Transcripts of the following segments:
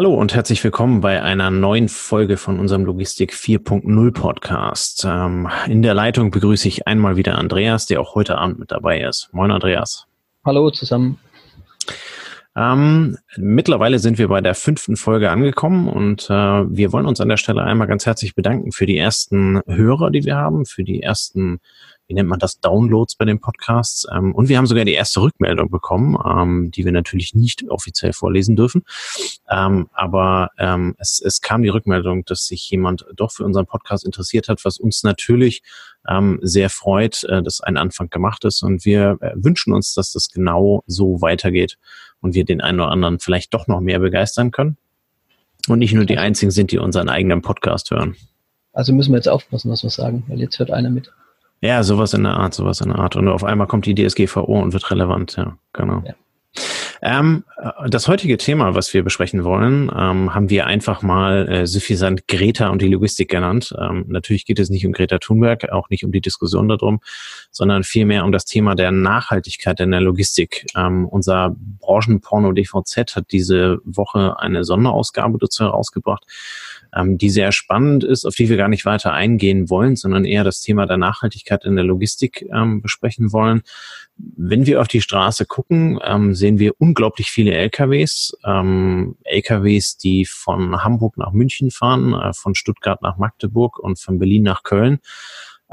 Hallo und herzlich willkommen bei einer neuen Folge von unserem Logistik 4.0 Podcast. Ähm, in der Leitung begrüße ich einmal wieder Andreas, der auch heute Abend mit dabei ist. Moin Andreas. Hallo zusammen. Ähm, mittlerweile sind wir bei der fünften Folge angekommen und äh, wir wollen uns an der Stelle einmal ganz herzlich bedanken für die ersten Hörer, die wir haben, für die ersten wie nennt man das, Downloads bei den Podcasts. Ähm, und wir haben sogar die erste Rückmeldung bekommen, ähm, die wir natürlich nicht offiziell vorlesen dürfen. Ähm, aber ähm, es, es kam die Rückmeldung, dass sich jemand doch für unseren Podcast interessiert hat, was uns natürlich ähm, sehr freut, äh, dass ein Anfang gemacht ist. Und wir äh, wünschen uns, dass das genau so weitergeht und wir den einen oder anderen vielleicht doch noch mehr begeistern können. Und nicht nur die einzigen sind, die unseren eigenen Podcast hören. Also müssen wir jetzt aufpassen, was wir sagen, weil jetzt hört einer mit. Ja, sowas in der Art, sowas in der Art. Und auf einmal kommt die DSGVO und wird relevant, ja, genau. Ja. Ähm, das heutige Thema, was wir besprechen wollen, ähm, haben wir einfach mal äh, suffisant Greta und die Logistik genannt. Ähm, natürlich geht es nicht um Greta Thunberg, auch nicht um die Diskussion darum, sondern vielmehr um das Thema der Nachhaltigkeit in der Logistik. Ähm, unser Branchenporno DVZ hat diese Woche eine Sonderausgabe dazu herausgebracht ähm, die sehr spannend ist, auf die wir gar nicht weiter eingehen wollen, sondern eher das Thema der Nachhaltigkeit in der Logistik ähm, besprechen wollen. Wenn wir auf die Straße gucken, ähm, sehen wir unglaublich viele LKWs. Ähm, LKWs, die von Hamburg nach München fahren, äh, von Stuttgart nach Magdeburg und von Berlin nach Köln.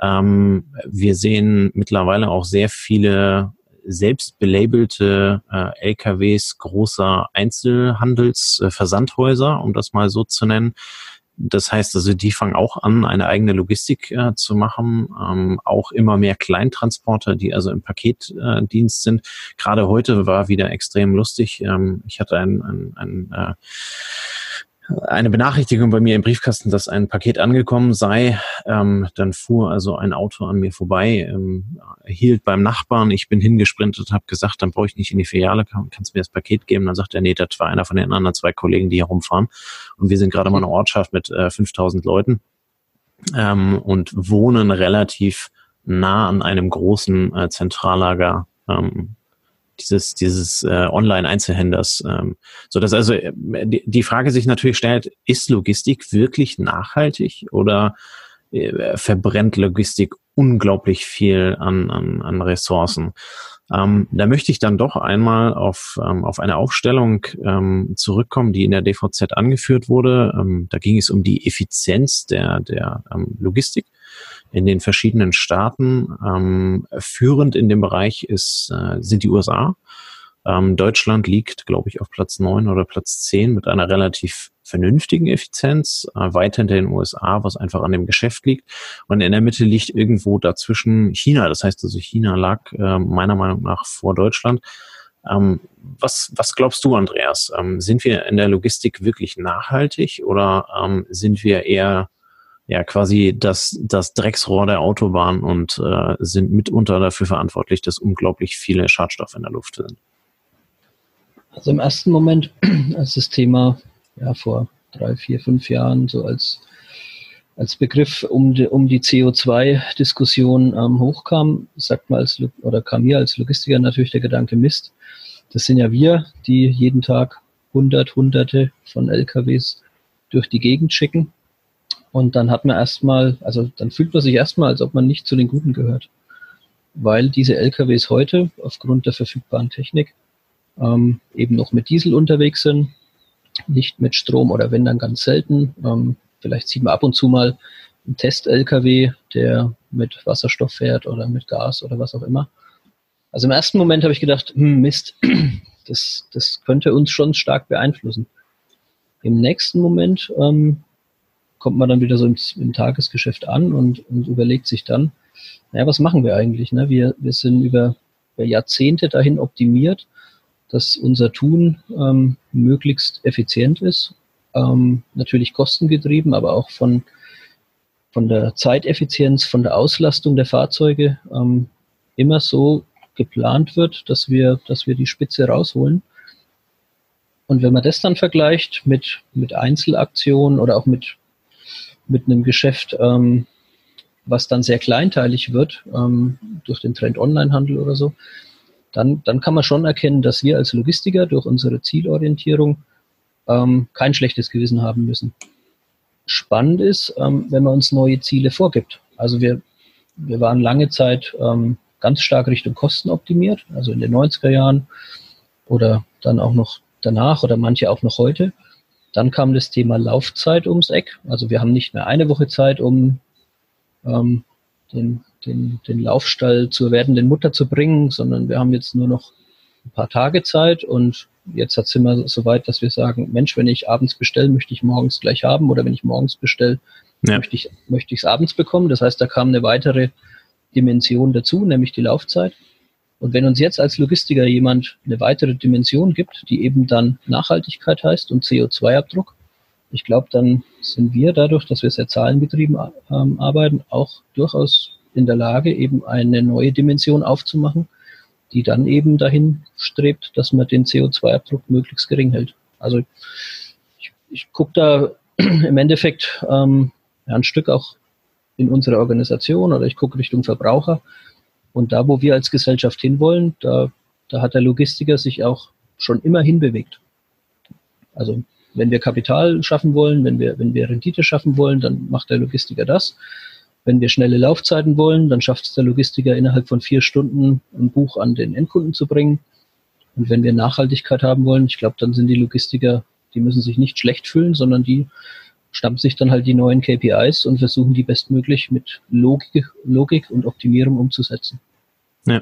Ähm, wir sehen mittlerweile auch sehr viele selbst belabelte äh, LKWs großer Einzelhandelsversandhäuser, äh, um das mal so zu nennen. Das heißt also, die fangen auch an, eine eigene Logistik äh, zu machen. Ähm, auch immer mehr Kleintransporter, die also im Paketdienst äh, sind. Gerade heute war wieder extrem lustig. Ähm, ich hatte ein, ein, ein äh, eine Benachrichtigung bei mir im Briefkasten, dass ein Paket angekommen sei. Ähm, dann fuhr also ein Auto an mir vorbei, ähm, hielt beim Nachbarn. Ich bin hingesprintet, habe gesagt, dann brauche ich nicht in die Filiale, kann, kannst mir das Paket geben? Dann sagt er, nee, das war einer von den anderen zwei Kollegen, die hier rumfahren. Und wir sind gerade mal eine Ortschaft mit äh, 5000 Leuten ähm, und wohnen relativ nah an einem großen äh, Zentrallager ähm, dieses, dieses äh, Online-Einzelhändlers. Ähm, so dass also äh, die, die Frage sich natürlich stellt, ist Logistik wirklich nachhaltig oder äh, verbrennt Logistik unglaublich viel an, an, an Ressourcen? Ähm, da möchte ich dann doch einmal auf, ähm, auf eine Aufstellung ähm, zurückkommen, die in der DVZ angeführt wurde. Ähm, da ging es um die Effizienz der, der ähm, Logistik in den verschiedenen Staaten. Ähm, führend in dem Bereich ist, äh, sind die USA. Ähm, Deutschland liegt, glaube ich, auf Platz neun oder Platz zehn mit einer relativ vernünftigen Effizienz, äh, weiter hinter den USA, was einfach an dem Geschäft liegt. Und in der Mitte liegt irgendwo dazwischen China. Das heißt also, China lag äh, meiner Meinung nach vor Deutschland. Ähm, was, was glaubst du, Andreas? Ähm, sind wir in der Logistik wirklich nachhaltig oder ähm, sind wir eher ja quasi das, das Drecksrohr der Autobahn und äh, sind mitunter dafür verantwortlich, dass unglaublich viele Schadstoffe in der Luft sind. Also im ersten Moment, als das Thema ja vor drei, vier, fünf Jahren so als, als Begriff um die, um die CO2-Diskussion ähm, hochkam, sagt man als oder kam mir als Logistiker natürlich der Gedanke Mist. Das sind ja wir, die jeden Tag hundert, hunderte von LKWs durch die Gegend schicken und dann hat man erstmal, also dann fühlt man sich erstmal, als ob man nicht zu den Guten gehört. Weil diese LKWs heute aufgrund der verfügbaren Technik ähm, eben noch mit Diesel unterwegs sind, nicht mit Strom oder wenn dann ganz selten. Ähm, vielleicht sieht man ab und zu mal einen Test-LKW, der mit Wasserstoff fährt oder mit Gas oder was auch immer. Also im ersten Moment habe ich gedacht, hm, Mist, das, das könnte uns schon stark beeinflussen. Im nächsten Moment ähm, kommt man dann wieder so im, im Tagesgeschäft an und, und, überlegt sich dann, naja, was machen wir eigentlich? Ne? Wir, wir sind über, über Jahrzehnte dahin optimiert, dass unser Tun ähm, möglichst effizient ist, ähm, natürlich kostengetrieben, aber auch von, von der Zeiteffizienz, von der Auslastung der Fahrzeuge ähm, immer so geplant wird, dass wir, dass wir die Spitze rausholen. Und wenn man das dann vergleicht mit, mit Einzelaktionen oder auch mit mit einem Geschäft, ähm, was dann sehr kleinteilig wird ähm, durch den Trend Onlinehandel oder so, dann, dann kann man schon erkennen, dass wir als Logistiker durch unsere Zielorientierung ähm, kein schlechtes Gewissen haben müssen. Spannend ist, ähm, wenn man uns neue Ziele vorgibt. Also wir, wir waren lange Zeit ähm, ganz stark Richtung Kosten optimiert, also in den 90er Jahren oder dann auch noch danach oder manche auch noch heute. Dann kam das Thema Laufzeit ums Eck. Also wir haben nicht mehr eine Woche Zeit, um ähm, den, den, den Laufstall zur werdenden Mutter zu bringen, sondern wir haben jetzt nur noch ein paar Tage Zeit und jetzt sind wir so weit, dass wir sagen, Mensch, wenn ich abends bestelle, möchte ich morgens gleich haben oder wenn ich morgens bestelle, ja. möchte ich möchte ich es abends bekommen. Das heißt, da kam eine weitere Dimension dazu, nämlich die Laufzeit. Und wenn uns jetzt als Logistiker jemand eine weitere Dimension gibt, die eben dann Nachhaltigkeit heißt und CO2-Abdruck, ich glaube, dann sind wir dadurch, dass wir sehr zahlengetrieben ähm, arbeiten, auch durchaus in der Lage, eben eine neue Dimension aufzumachen, die dann eben dahin strebt, dass man den CO2-Abdruck möglichst gering hält. Also ich, ich gucke da im Endeffekt ähm, ein Stück auch in unsere Organisation oder ich gucke Richtung Verbraucher. Und da, wo wir als Gesellschaft hinwollen, da, da hat der Logistiker sich auch schon immer hinbewegt. Also wenn wir Kapital schaffen wollen, wenn wir, wenn wir Rendite schaffen wollen, dann macht der Logistiker das. Wenn wir schnelle Laufzeiten wollen, dann schafft es der Logistiker innerhalb von vier Stunden ein Buch an den Endkunden zu bringen. Und wenn wir Nachhaltigkeit haben wollen, ich glaube, dann sind die Logistiker, die müssen sich nicht schlecht fühlen, sondern die schnappen sich dann halt die neuen KPIs und versuchen die bestmöglich mit Logik, Logik und Optimierung umzusetzen. Ja.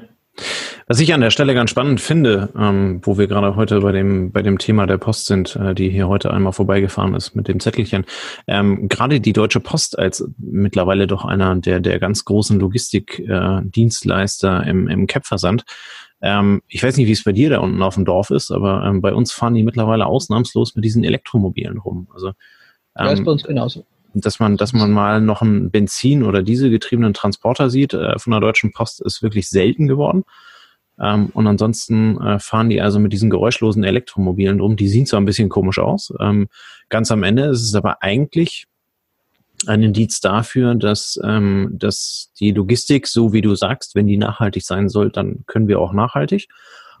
Was ich an der Stelle ganz spannend finde, ähm, wo wir gerade heute bei dem, bei dem Thema der Post sind, äh, die hier heute einmal vorbeigefahren ist mit dem Zettelchen, ähm, gerade die Deutsche Post als mittlerweile doch einer der, der ganz großen Logistikdienstleister äh, im, im CAP-Versand, ähm, ich weiß nicht, wie es bei dir da unten auf dem Dorf ist, aber ähm, bei uns fahren die mittlerweile ausnahmslos mit diesen Elektromobilen rum. Also ja, ist bei uns genauso. Dass man, dass man mal noch einen Benzin- oder Dieselgetriebenen Transporter sieht äh, von der Deutschen Post, ist wirklich selten geworden. Ähm, und ansonsten äh, fahren die also mit diesen geräuschlosen Elektromobilen rum. Die sehen zwar ein bisschen komisch aus. Ähm, ganz am Ende ist es aber eigentlich ein Indiz dafür, dass, ähm, dass die Logistik, so wie du sagst, wenn die nachhaltig sein soll, dann können wir auch nachhaltig,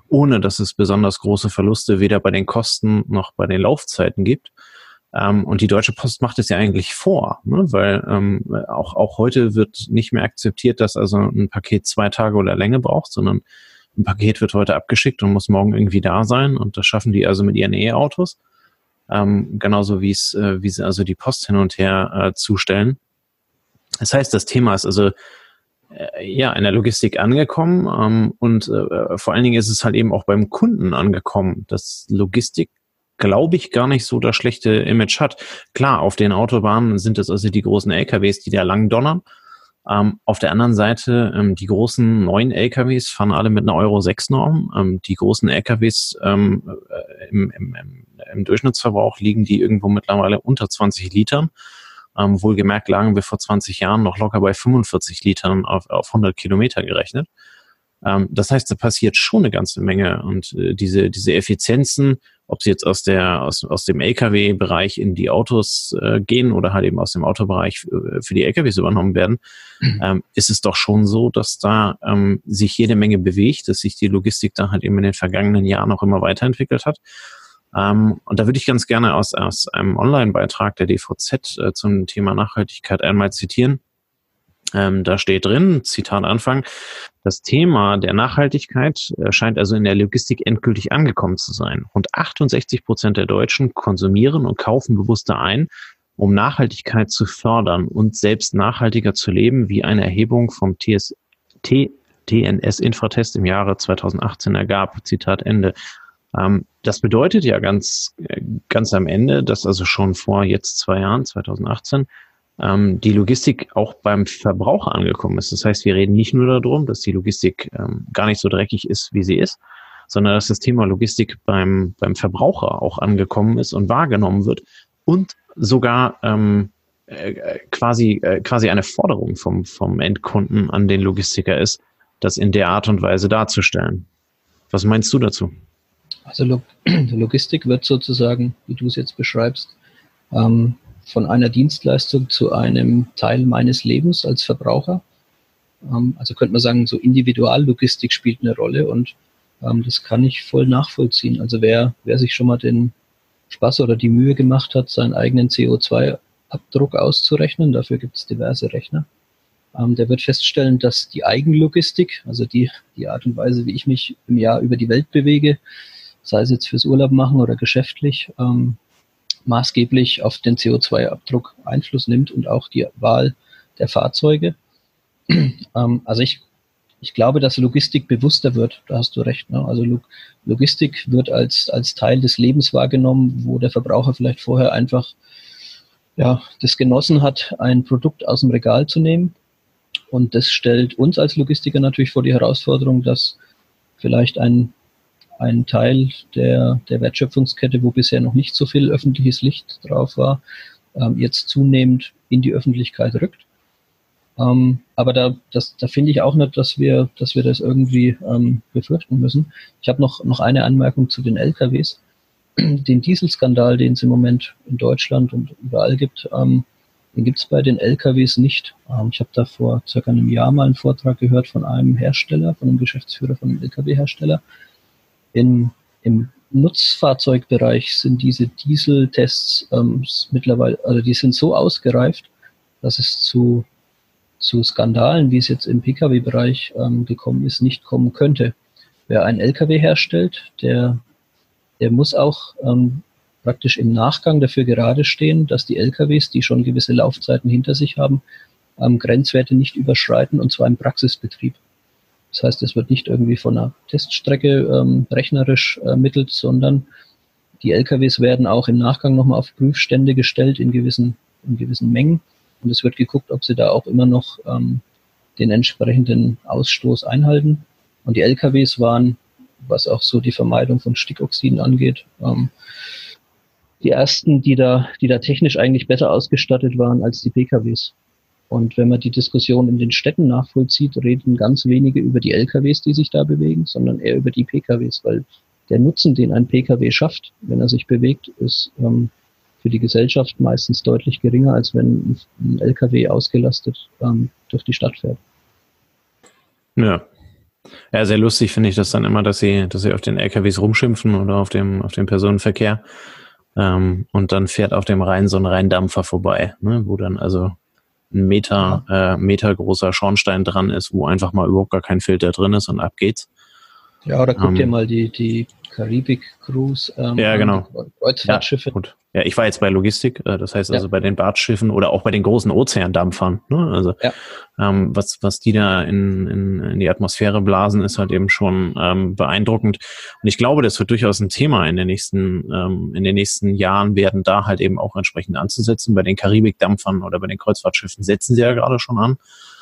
ohne dass es besonders große Verluste weder bei den Kosten noch bei den Laufzeiten gibt. Ähm, und die Deutsche Post macht es ja eigentlich vor, ne? weil ähm, auch, auch heute wird nicht mehr akzeptiert, dass also ein Paket zwei Tage oder länger braucht, sondern ein Paket wird heute abgeschickt und muss morgen irgendwie da sein. Und das schaffen die also mit ihren E-Autos. Ähm, genauso wie es, äh, wie sie also die Post hin und her äh, zustellen. Das heißt, das Thema ist also äh, ja in der Logistik angekommen ähm, und äh, vor allen Dingen ist es halt eben auch beim Kunden angekommen, dass Logistik glaube ich, gar nicht so das schlechte Image hat. Klar, auf den Autobahnen sind es also die großen LKWs, die da lang donnern. Ähm, auf der anderen Seite, ähm, die großen neuen LKWs fahren alle mit einer Euro 6 Norm. Ähm, die großen LKWs ähm, äh, im, im, im, Durchschnittsverbrauch liegen die irgendwo mittlerweile unter 20 Litern. Ähm, wohlgemerkt lagen wir vor 20 Jahren noch locker bei 45 Litern auf, auf 100 Kilometer gerechnet. Ähm, das heißt, da passiert schon eine ganze Menge und äh, diese, diese Effizienzen, ob sie jetzt aus der aus, aus dem LKW-Bereich in die Autos äh, gehen oder halt eben aus dem Autobereich für, für die LKWs übernommen werden, mhm. ähm, ist es doch schon so, dass da ähm, sich jede Menge bewegt, dass sich die Logistik da halt eben in den vergangenen Jahren auch immer weiterentwickelt hat. Ähm, und da würde ich ganz gerne aus, aus einem Online-Beitrag der DVZ äh, zum Thema Nachhaltigkeit einmal zitieren. Ähm, da steht drin, Zitat Anfang, das Thema der Nachhaltigkeit scheint also in der Logistik endgültig angekommen zu sein. Rund 68 Prozent der Deutschen konsumieren und kaufen bewusster ein, um Nachhaltigkeit zu fördern und selbst nachhaltiger zu leben, wie eine Erhebung vom TS, TNS Infratest im Jahre 2018 ergab. Zitat Ende. Ähm, das bedeutet ja ganz, äh, ganz am Ende, dass also schon vor jetzt zwei Jahren, 2018, ähm, die Logistik auch beim Verbraucher angekommen ist. Das heißt, wir reden nicht nur darum, dass die Logistik ähm, gar nicht so dreckig ist, wie sie ist, sondern dass das Thema Logistik beim, beim Verbraucher auch angekommen ist und wahrgenommen wird und sogar ähm, äh, quasi, äh, quasi eine Forderung vom, vom Endkunden an den Logistiker ist, das in der Art und Weise darzustellen. Was meinst du dazu? Also Log Logistik wird sozusagen, wie du es jetzt beschreibst, ähm, von einer Dienstleistung zu einem Teil meines Lebens als Verbraucher. Ähm, also könnte man sagen, so Individuallogistik spielt eine Rolle und ähm, das kann ich voll nachvollziehen. Also wer, wer sich schon mal den, Spaß oder die Mühe gemacht hat, seinen eigenen CO2-Abdruck auszurechnen. Dafür gibt es diverse Rechner. Ähm, der wird feststellen, dass die Eigenlogistik, also die, die Art und Weise, wie ich mich im Jahr über die Welt bewege, sei es jetzt fürs Urlaub machen oder geschäftlich, ähm, maßgeblich auf den CO2-Abdruck Einfluss nimmt und auch die Wahl der Fahrzeuge. ähm, also ich, ich glaube, dass Logistik bewusster wird, da hast du recht. Ne? Also Log Logistik wird als, als Teil des Lebens wahrgenommen, wo der Verbraucher vielleicht vorher einfach ja, das genossen hat, ein Produkt aus dem Regal zu nehmen und das stellt uns als Logistiker natürlich vor die Herausforderung, dass vielleicht ein, ein Teil der, der Wertschöpfungskette, wo bisher noch nicht so viel öffentliches Licht drauf war, ähm, jetzt zunehmend in die Öffentlichkeit rückt. Ähm, aber da, das, da finde ich auch nicht, dass wir, dass wir das irgendwie ähm, befürchten müssen. Ich habe noch, noch eine Anmerkung zu den LKWs. Den Dieselskandal, den es im Moment in Deutschland und überall gibt, ähm, den gibt es bei den LKWs nicht. Ähm, ich habe da vor circa einem Jahr mal einen Vortrag gehört von einem Hersteller, von einem Geschäftsführer von einem LKW-Hersteller. Im Nutzfahrzeugbereich sind diese Dieseltests ähm, mittlerweile, also die sind so ausgereift, dass es zu, zu Skandalen, wie es jetzt im Pkw-Bereich ähm, gekommen ist, nicht kommen könnte. Wer einen LKW herstellt, der, der muss auch ähm, praktisch im Nachgang dafür gerade stehen, dass die LKWs, die schon gewisse Laufzeiten hinter sich haben, ähm, Grenzwerte nicht überschreiten und zwar im Praxisbetrieb. Das heißt, es wird nicht irgendwie von einer Teststrecke ähm, rechnerisch ermittelt, sondern die LKWs werden auch im Nachgang nochmal auf Prüfstände gestellt in gewissen, in gewissen Mengen. Und es wird geguckt, ob sie da auch immer noch ähm, den entsprechenden Ausstoß einhalten. Und die LKWs waren, was auch so die Vermeidung von Stickoxiden angeht, ähm, die ersten, die da, die da technisch eigentlich besser ausgestattet waren als die PKWs. Und wenn man die Diskussion in den Städten nachvollzieht, reden ganz wenige über die LKWs, die sich da bewegen, sondern eher über die PKWs, weil der Nutzen, den ein PKW schafft, wenn er sich bewegt, ist ähm, für die Gesellschaft meistens deutlich geringer, als wenn ein LKW ausgelastet ähm, durch die Stadt fährt. Ja. Ja, sehr lustig finde ich das dann immer, dass sie, dass sie auf den LKWs rumschimpfen oder auf dem, auf dem Personenverkehr. Ähm, und dann fährt auf dem Rhein so ein Rheindampfer vorbei, ne, wo dann also ein Meter, äh, Meter großer Schornstein dran ist, wo einfach mal überhaupt gar kein Filter drin ist und ab geht's. Ja, oder guck ähm, dir mal die, die Karibik-Cruise ähm, ja, genau. Kreuzfahrtschiffe. Ja, gut. Ja, ich war jetzt bei Logistik, äh, das heißt also ja. bei den Bartschiffen oder auch bei den großen Ozeandampfern. Ne? Also ja. ähm, was, was die da in, in, in die Atmosphäre blasen, ist halt eben schon ähm, beeindruckend. Und ich glaube, das wird durchaus ein Thema in den nächsten, ähm, in den nächsten Jahren werden, da halt eben auch entsprechend anzusetzen. Bei den Karibikdampfern oder bei den Kreuzfahrtschiffen setzen sie ja gerade schon an.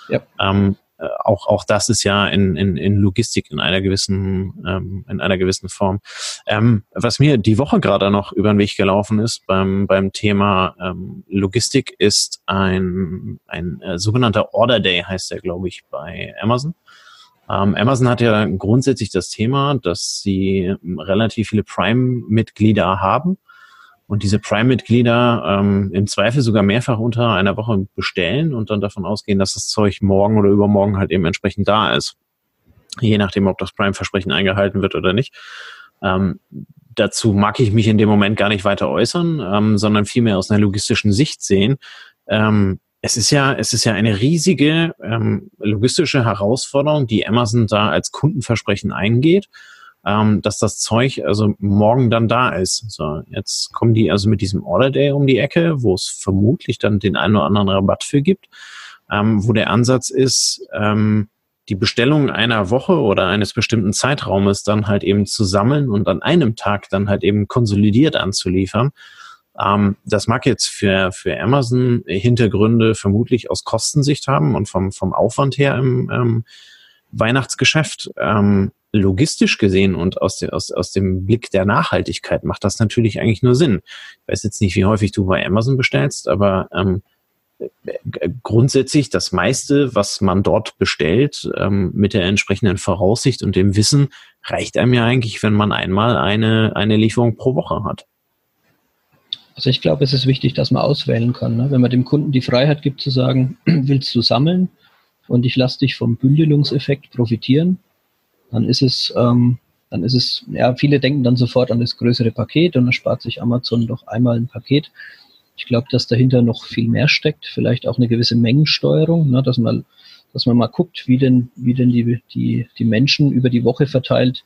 Ja. Ähm, äh, auch, auch das ist ja in, in, in Logistik in einer gewissen, ähm, in einer gewissen Form. Ähm, was mir die Woche gerade noch über den Weg gelaufen ist beim, beim Thema ähm, Logistik ist ein, ein äh, sogenannter Order Day, heißt der, glaube ich, bei Amazon. Ähm, Amazon hat ja grundsätzlich das Thema, dass sie relativ viele Prime-Mitglieder haben und diese Prime-Mitglieder ähm, im Zweifel sogar mehrfach unter einer Woche bestellen und dann davon ausgehen, dass das Zeug morgen oder übermorgen halt eben entsprechend da ist. Je nachdem, ob das Prime-Versprechen eingehalten wird oder nicht. Ähm, dazu mag ich mich in dem Moment gar nicht weiter äußern, ähm, sondern vielmehr aus einer logistischen Sicht sehen. Ähm, es ist ja, es ist ja eine riesige ähm, logistische Herausforderung, die Amazon da als Kundenversprechen eingeht ähm, dass das Zeug also morgen dann da ist. So, jetzt kommen die also mit diesem Order Day um die Ecke, wo es vermutlich dann den einen oder anderen Rabatt für gibt, ähm, wo der Ansatz ist, ähm, die Bestellung einer Woche oder eines bestimmten Zeitraumes dann halt eben zu sammeln und an einem Tag dann halt eben konsolidiert anzuliefern. Ähm, das mag jetzt für, für Amazon Hintergründe vermutlich aus Kostensicht haben und vom, vom Aufwand her im ähm, Weihnachtsgeschäft. Ähm, logistisch gesehen und aus, dem aus, aus dem Blick der Nachhaltigkeit macht das natürlich eigentlich nur Sinn. Ich weiß jetzt nicht, wie häufig du bei Amazon bestellst, aber ähm, grundsätzlich das meiste, was man dort bestellt, ähm, mit der entsprechenden Voraussicht und dem Wissen, reicht einem ja eigentlich, wenn man einmal eine, eine Lieferung pro Woche hat. Also ich glaube, es ist wichtig, dass man auswählen kann. Ne? Wenn man dem Kunden die Freiheit gibt zu sagen, willst du sammeln und ich lasse dich vom Bündelungseffekt profitieren, dann ist es ähm, dann ist es, ja, viele denken dann sofort an das größere Paket und dann spart sich Amazon doch einmal ein Paket. Ich glaube, dass dahinter noch viel mehr steckt, vielleicht auch eine gewisse Mengensteuerung, ne, dass man, dass man mal guckt, wie denn, wie denn die, die, die Menschen über die Woche verteilt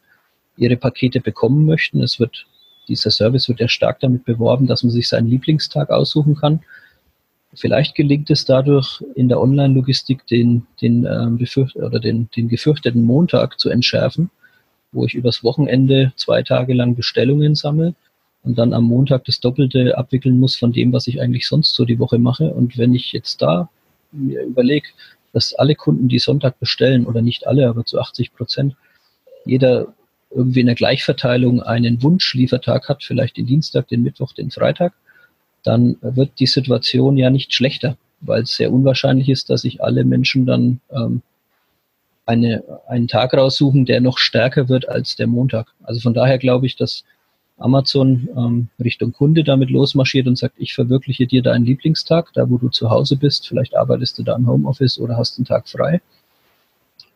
ihre Pakete bekommen möchten. Es wird, dieser Service wird ja stark damit beworben, dass man sich seinen Lieblingstag aussuchen kann. Vielleicht gelingt es dadurch in der Online-Logistik den, den, ähm, oder den, den gefürchteten Montag zu entschärfen, wo ich übers Wochenende zwei Tage lang Bestellungen sammle und dann am Montag das Doppelte abwickeln muss von dem, was ich eigentlich sonst so die Woche mache. Und wenn ich jetzt da mir überlege, dass alle Kunden, die Sonntag bestellen, oder nicht alle, aber zu 80 Prozent, jeder irgendwie in der Gleichverteilung einen Wunschliefertag hat, vielleicht den Dienstag, den Mittwoch, den Freitag, dann wird die Situation ja nicht schlechter, weil es sehr unwahrscheinlich ist, dass sich alle Menschen dann ähm, eine, einen Tag raussuchen, der noch stärker wird als der Montag. Also von daher glaube ich, dass Amazon ähm, Richtung Kunde damit losmarschiert und sagt, ich verwirkliche dir deinen Lieblingstag, da wo du zu Hause bist, vielleicht arbeitest du da im Homeoffice oder hast einen Tag frei.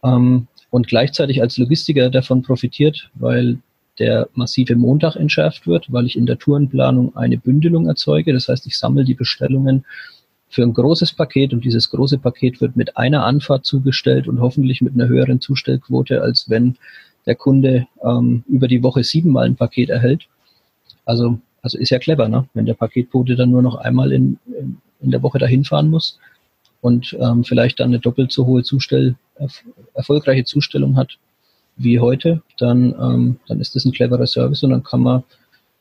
Ähm, und gleichzeitig als Logistiker davon profitiert, weil der massive Montag entschärft wird, weil ich in der Tourenplanung eine Bündelung erzeuge. Das heißt, ich sammle die Bestellungen für ein großes Paket und dieses große Paket wird mit einer Anfahrt zugestellt und hoffentlich mit einer höheren Zustellquote, als wenn der Kunde ähm, über die Woche siebenmal ein Paket erhält. Also, also ist ja clever, ne? wenn der Paketbote dann nur noch einmal in, in, der Woche dahin fahren muss und ähm, vielleicht dann eine doppelt so hohe Zustell, erf erfolgreiche Zustellung hat wie heute, dann, ähm, dann ist das ein cleverer Service und dann kann man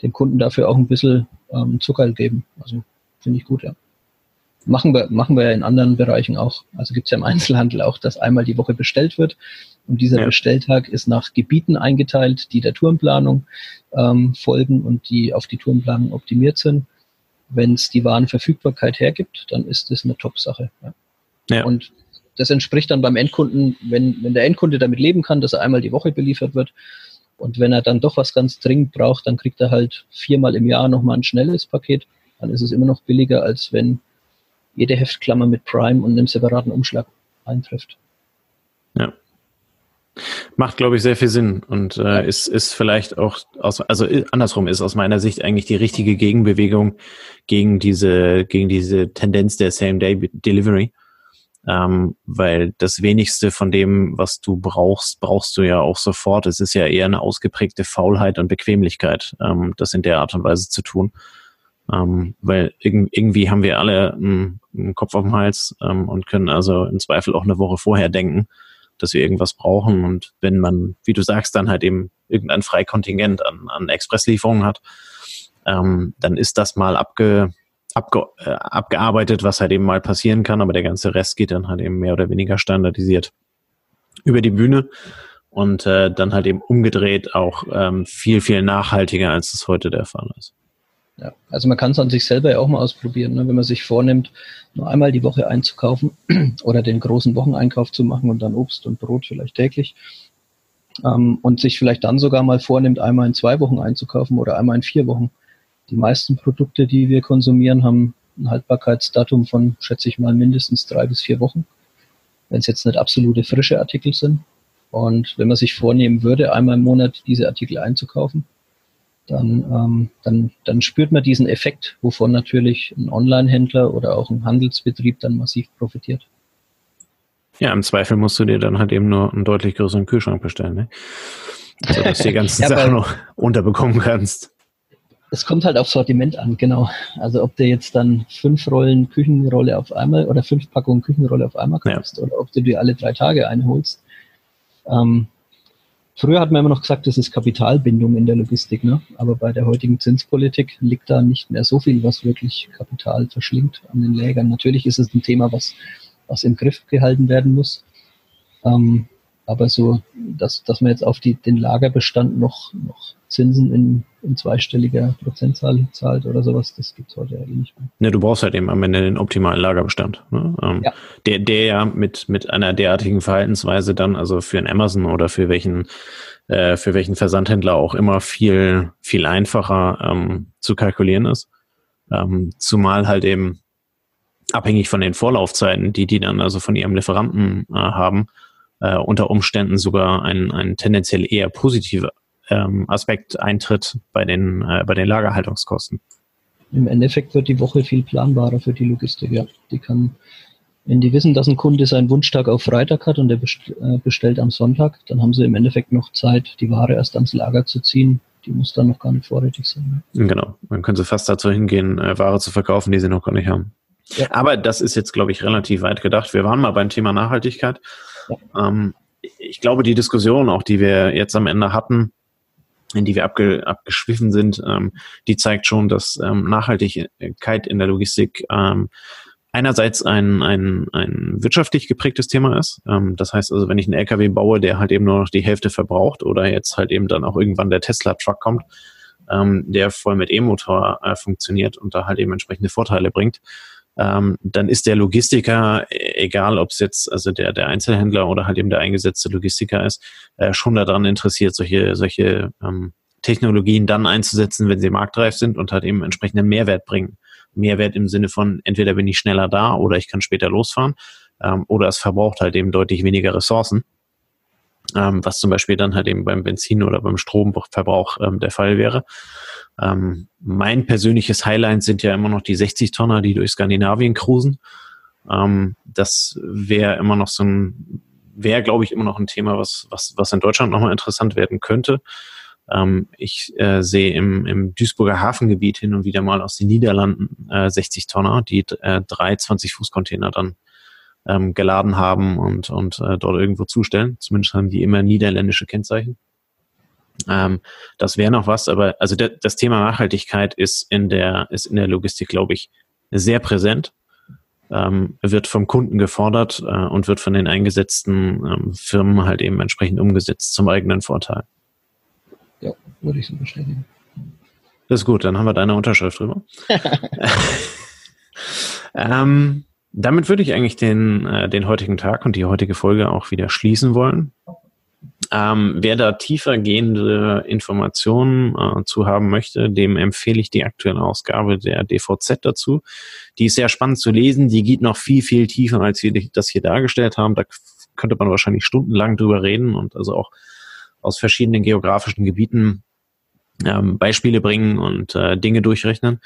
dem Kunden dafür auch ein bisschen ähm, Zucker geben. Also finde ich gut, ja. Machen wir, machen wir ja in anderen Bereichen auch. Also gibt es ja im Einzelhandel auch, dass einmal die Woche bestellt wird. Und dieser ja. Bestelltag ist nach Gebieten eingeteilt, die der Tourenplanung ähm, folgen und die auf die Tourenplanung optimiert sind wenn es die Warenverfügbarkeit hergibt, dann ist das eine Top-Sache. Ja. ja. Und das entspricht dann beim Endkunden, wenn, wenn der Endkunde damit leben kann, dass er einmal die Woche beliefert wird. Und wenn er dann doch was ganz dringend braucht, dann kriegt er halt viermal im Jahr nochmal ein schnelles Paket. Dann ist es immer noch billiger, als wenn jede Heftklammer mit Prime und einem separaten Umschlag eintrifft. Ja. Macht, glaube ich, sehr viel Sinn und äh, ist, ist vielleicht auch, aus, also andersrum ist aus meiner Sicht eigentlich die richtige Gegenbewegung gegen diese, gegen diese Tendenz der Same-Day-Delivery. Ähm, weil das wenigste von dem, was du brauchst, brauchst du ja auch sofort. Es ist ja eher eine ausgeprägte Faulheit und Bequemlichkeit, ähm, das in der Art und Weise zu tun. Ähm, weil irg irgendwie haben wir alle einen, Kopf auf dem Hals ähm, und können also im Zweifel auch eine Woche vorher denken dass wir irgendwas brauchen. Und wenn man, wie du sagst, dann halt eben irgendein Freikontingent an, an Expresslieferungen hat, ähm, dann ist das mal abge, abge, äh, abgearbeitet, was halt eben mal passieren kann, aber der ganze Rest geht dann halt eben mehr oder weniger standardisiert über die Bühne und äh, dann halt eben umgedreht auch ähm, viel, viel nachhaltiger, als es heute der Fall ist. Ja, also man kann es an sich selber ja auch mal ausprobieren, ne? wenn man sich vornimmt, nur einmal die Woche einzukaufen oder den großen Wocheneinkauf zu machen und dann Obst und Brot vielleicht täglich ähm, und sich vielleicht dann sogar mal vornimmt, einmal in zwei Wochen einzukaufen oder einmal in vier Wochen. Die meisten Produkte, die wir konsumieren, haben ein Haltbarkeitsdatum von, schätze ich mal, mindestens drei bis vier Wochen, wenn es jetzt nicht absolute frische Artikel sind. Und wenn man sich vornehmen würde, einmal im Monat diese Artikel einzukaufen, dann, ähm, dann, dann spürt man diesen Effekt, wovon natürlich ein Online-Händler oder auch ein Handelsbetrieb dann massiv profitiert. Ja, im Zweifel musst du dir dann halt eben nur einen deutlich größeren Kühlschrank bestellen, ne? Also, dass du die ganzen ja, Sachen noch unterbekommen kannst. Es kommt halt auf Sortiment an, genau. Also ob du jetzt dann fünf Rollen Küchenrolle auf einmal oder fünf Packungen Küchenrolle auf einmal kaufst ja. oder ob du dir alle drei Tage einholst. Ähm, Früher hat man immer noch gesagt, das ist Kapitalbindung in der Logistik, ne? aber bei der heutigen Zinspolitik liegt da nicht mehr so viel, was wirklich Kapital verschlingt an den Lägern. Natürlich ist es ein Thema, was, was im Griff gehalten werden muss. Ähm, aber so, dass, dass man jetzt auf die, den Lagerbestand noch, noch Zinsen in, in zweistelliger Prozentzahl zahlt oder sowas, das gibt es heute ja eh nicht mehr. Ne, du brauchst halt eben am Ende den optimalen Lagerbestand. Ne? Ähm, ja. Der, der ja mit, mit einer derartigen Verhaltensweise dann, also für ein Amazon oder für welchen, äh, für welchen Versandhändler auch immer viel, viel einfacher ähm, zu kalkulieren ist. Ähm, zumal halt eben abhängig von den Vorlaufzeiten, die die dann also von ihrem Lieferanten äh, haben, äh, unter Umständen sogar ein, ein tendenziell eher positive ähm, Aspekt eintritt bei den, äh, bei den Lagerhaltungskosten. Im Endeffekt wird die Woche viel planbarer für die Logistik, ja. Die kann, wenn die wissen, dass ein Kunde seinen Wunschtag auf Freitag hat und der äh, bestellt am Sonntag, dann haben sie im Endeffekt noch Zeit, die Ware erst ans Lager zu ziehen. Die muss dann noch gar nicht vorrätig sein. Genau. Dann können sie fast dazu hingehen, äh, Ware zu verkaufen, die sie noch gar nicht haben. Ja. Aber das ist jetzt, glaube ich, relativ weit gedacht. Wir waren mal beim Thema Nachhaltigkeit. Ähm, ich glaube, die Diskussion, auch die wir jetzt am Ende hatten, in die wir abge, abgeschwiffen sind, ähm, die zeigt schon, dass ähm, Nachhaltigkeit in der Logistik ähm, einerseits ein, ein, ein wirtschaftlich geprägtes Thema ist. Ähm, das heißt also, wenn ich einen LKW baue, der halt eben nur noch die Hälfte verbraucht oder jetzt halt eben dann auch irgendwann der Tesla-Truck kommt, ähm, der voll mit E-Motor äh, funktioniert und da halt eben entsprechende Vorteile bringt, ähm, dann ist der Logistiker, e-, egal ob es jetzt also der, der Einzelhändler oder halt eben der eingesetzte Logistiker ist, äh, schon daran interessiert, solche, solche ähm, Technologien dann einzusetzen, wenn sie marktreif sind und halt eben entsprechenden Mehrwert bringen. Mehrwert im Sinne von, entweder bin ich schneller da oder ich kann später losfahren ähm, oder es verbraucht halt eben deutlich weniger Ressourcen, ähm, was zum Beispiel dann halt eben beim Benzin oder beim Stromverbrauch ähm, der Fall wäre. Ähm, mein persönliches Highlight sind ja immer noch die 60 Tonner, die durch Skandinavien cruisen. Ähm, das wäre immer noch so ein, wäre glaube ich immer noch ein Thema, was, was, was in Deutschland nochmal interessant werden könnte. Ähm, ich äh, sehe im, im Duisburger Hafengebiet hin und wieder mal aus den Niederlanden äh, 60 Tonner, die äh, drei 20 Fuß Container dann ähm, geladen haben und, und äh, dort irgendwo zustellen. Zumindest haben die immer niederländische Kennzeichen. Ähm, das wäre noch was, aber also de, das Thema Nachhaltigkeit ist in der, ist in der Logistik, glaube ich, sehr präsent. Ähm, wird vom Kunden gefordert äh, und wird von den eingesetzten ähm, Firmen halt eben entsprechend umgesetzt zum eigenen Vorteil. Ja, würde ich so bestätigen. Das ist gut, dann haben wir deine Unterschrift drüber. ähm, damit würde ich eigentlich den, äh, den heutigen Tag und die heutige Folge auch wieder schließen wollen. Ähm, wer da tiefer gehende Informationen äh, zu haben möchte, dem empfehle ich die aktuelle Ausgabe der DVZ dazu. Die ist sehr spannend zu lesen. Die geht noch viel, viel tiefer, als wir das hier dargestellt haben. Da könnte man wahrscheinlich stundenlang drüber reden und also auch aus verschiedenen geografischen Gebieten ähm, Beispiele bringen und äh, Dinge durchrechnen.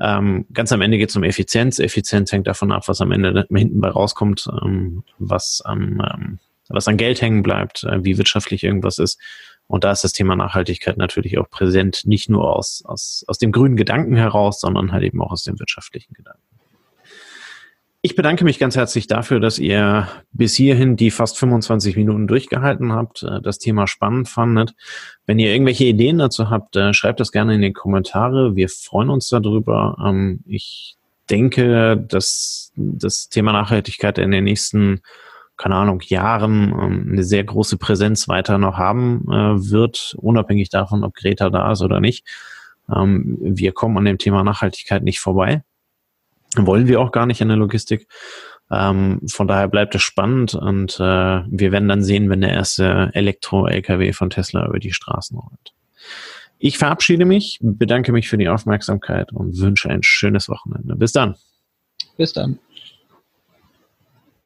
Ähm, ganz am Ende geht es um Effizienz. Effizienz hängt davon ab, was am Ende hinten bei rauskommt, ähm, was ähm, was an Geld hängen bleibt, äh, wie wirtschaftlich irgendwas ist. Und da ist das Thema Nachhaltigkeit natürlich auch präsent, nicht nur aus, aus, aus dem grünen Gedanken heraus, sondern halt eben auch aus dem wirtschaftlichen Gedanken. Ich bedanke mich ganz herzlich dafür, dass ihr bis hierhin die fast 25 Minuten durchgehalten habt, äh, das Thema spannend fandet. Wenn ihr irgendwelche Ideen dazu habt, äh, schreibt das gerne in die Kommentare. Wir freuen uns darüber. Ähm, ich denke, dass das Thema Nachhaltigkeit in den nächsten keine Ahnung, Jahren ähm, eine sehr große Präsenz weiter noch haben äh, wird, unabhängig davon, ob Greta da ist oder nicht. Ähm, wir kommen an dem Thema Nachhaltigkeit nicht vorbei. Wollen wir auch gar nicht in der Logistik. Ähm, von daher bleibt es spannend und äh, wir werden dann sehen, wenn der erste Elektro-LKW von Tesla über die Straßen rollt. Ich verabschiede mich, bedanke mich für die Aufmerksamkeit und wünsche ein schönes Wochenende. Bis dann. Bis dann.